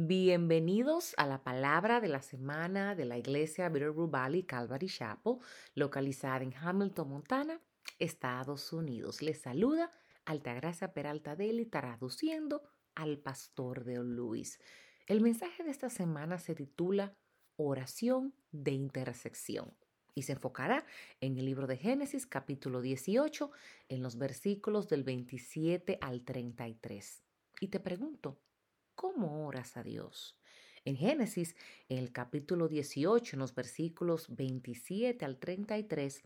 Bienvenidos a la palabra de la semana de la iglesia Bitterroot Valley Calvary Chapel, localizada en Hamilton, Montana, Estados Unidos. Les saluda Altagracia Peralta Deli, traduciendo al pastor de Luis. El mensaje de esta semana se titula Oración de intersección y se enfocará en el libro de Génesis capítulo 18 en los versículos del 27 al 33. Y te pregunto, ¿cómo oras a Dios? En Génesis, en el capítulo 18, en los versículos 27 al 33,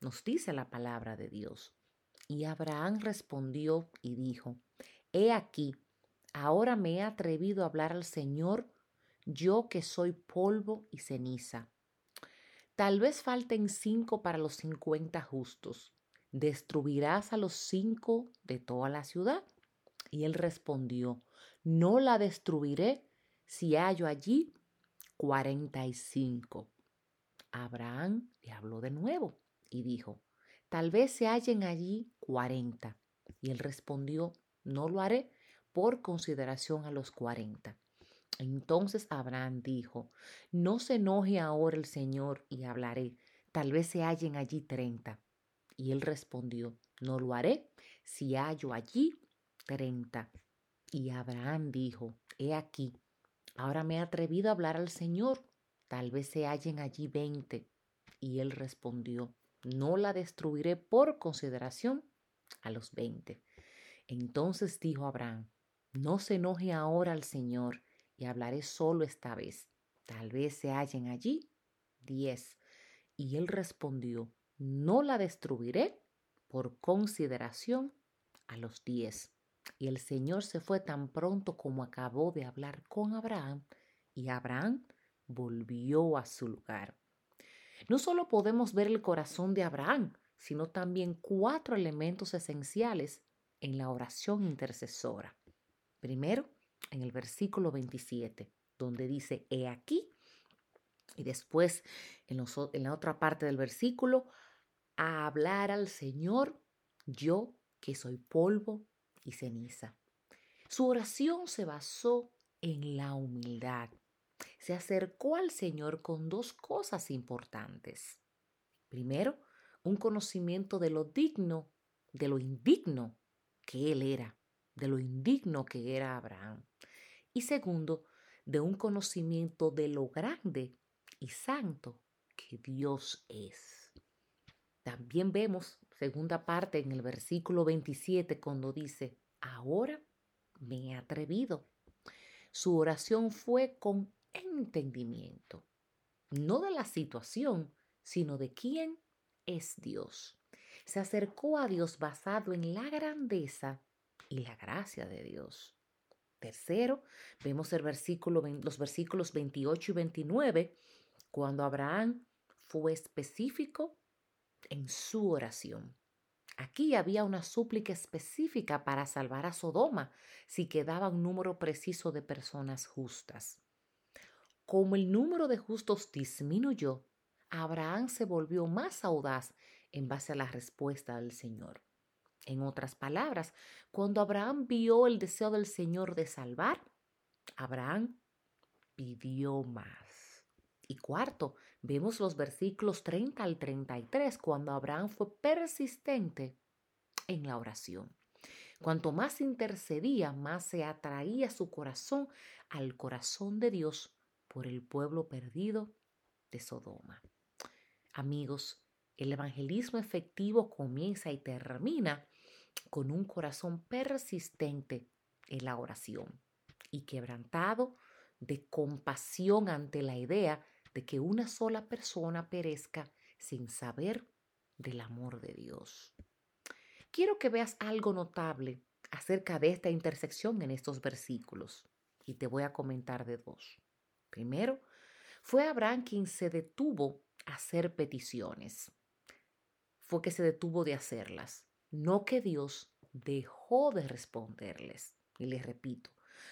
nos dice la palabra de Dios. Y Abraham respondió y dijo, He aquí, ahora me he atrevido a hablar al Señor, yo que soy polvo y ceniza. Tal vez falten cinco para los cincuenta justos. ¿Destruirás a los cinco de toda la ciudad? Y él respondió, no la destruiré si hallo allí cuarenta y cinco. Abraham le habló de nuevo y dijo, tal vez se hallen allí cuarenta. Y él respondió, no lo haré por consideración a los cuarenta. Entonces Abraham dijo, no se enoje ahora el Señor y hablaré, tal vez se hallen allí treinta. Y él respondió, no lo haré si hallo allí treinta. Y Abraham dijo, he aquí, ahora me he atrevido a hablar al Señor, tal vez se hallen allí veinte. Y él respondió, no la destruiré por consideración a los veinte. Entonces dijo Abraham, no se enoje ahora al Señor y hablaré solo esta vez. Tal vez se hallen allí diez. Y él respondió, no la destruiré por consideración a los diez. Y el Señor se fue tan pronto como acabó de hablar con Abraham, y Abraham volvió a su lugar. No solo podemos ver el corazón de Abraham, sino también cuatro elementos esenciales en la oración intercesora. Primero, en el versículo 27, donde dice, he aquí, y después en, la otra parte del versículo, a hablar al Señor, yo que soy polvo y ceniza. Su oración se basó en la humildad. Se acercó al Señor con dos cosas importantes. Primero, un conocimiento de lo digno, de lo indigno que él era, de lo indigno que era Abraham. Y segundo, de un conocimiento de lo grande y santo que Dios es. También vemos, segunda parte en el versículo 27, cuando dice, ahora me he atrevido. Su oración fue con entendimiento, no de la situación, sino de quién es Dios. Se acercó a Dios basado en la grandeza y la gracia de Dios. Tercero, vemos el versículo, los versículos 28 y 29, cuando Abraham fue específico en su oración. Aquí había una súplica específica para salvar a Sodoma si quedaba un número preciso de personas justas. Como el número de justos disminuyó, Abraham se volvió más audaz en base a la respuesta del Señor. En otras palabras, cuando Abraham vio el deseo del Señor de salvar, Abraham pidió más. Y cuarto, vemos los versículos 30 al 33, cuando Abraham fue persistente en la oración. Cuanto más intercedía, más se atraía su corazón al corazón de Dios por el pueblo perdido de Sodoma. Amigos, el evangelismo efectivo comienza y termina con un corazón persistente en la oración y quebrantado de compasión ante la idea de que una sola persona perezca sin saber del amor de Dios. Quiero que veas algo notable acerca de esta intersección en estos versículos y te voy a comentar de dos. Primero, fue Abraham quien se detuvo a hacer peticiones. Fue que se detuvo de hacerlas no que Dios dejó de responderles. Y les repito,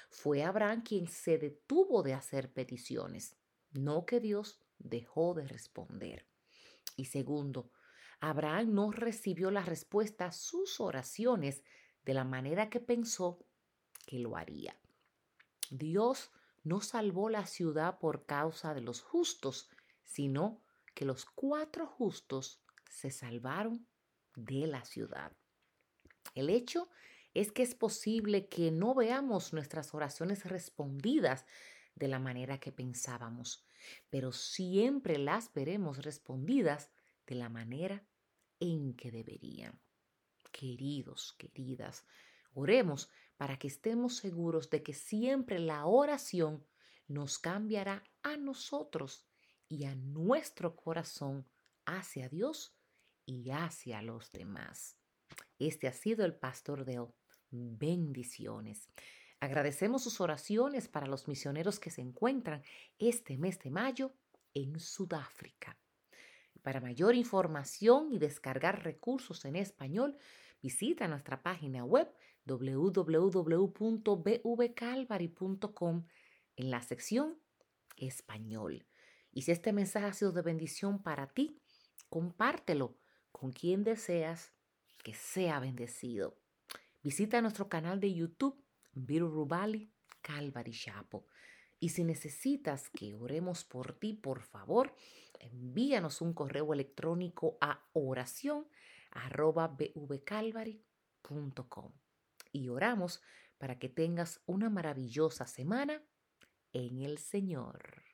fue Abraham quien se detuvo de hacer peticiones, no que Dios dejó de responder. Y segundo, Abraham no recibió la respuesta a sus oraciones de la manera que pensó que lo haría. Dios no salvó la ciudad por causa de los justos, sino que los cuatro justos se salvaron de la ciudad. El hecho es que es posible que no veamos nuestras oraciones respondidas de la manera que pensábamos, pero siempre las veremos respondidas de la manera en que deberían. Queridos, queridas, oremos para que estemos seguros de que siempre la oración nos cambiará a nosotros y a nuestro corazón hacia Dios y hacia los demás. Este ha sido el pastor de hoy. Bendiciones. Agradecemos sus oraciones para los misioneros que se encuentran este mes de mayo en Sudáfrica. Para mayor información y descargar recursos en español, visita nuestra página web www.bvcalvary.com en la sección Español. Y si este mensaje ha sido de bendición para ti, compártelo con quien deseas que sea bendecido. Visita nuestro canal de YouTube, Viru Rubali Calvary Chapo. Y si necesitas que oremos por ti, por favor, envíanos un correo electrónico a oración y oramos para que tengas una maravillosa semana en el Señor.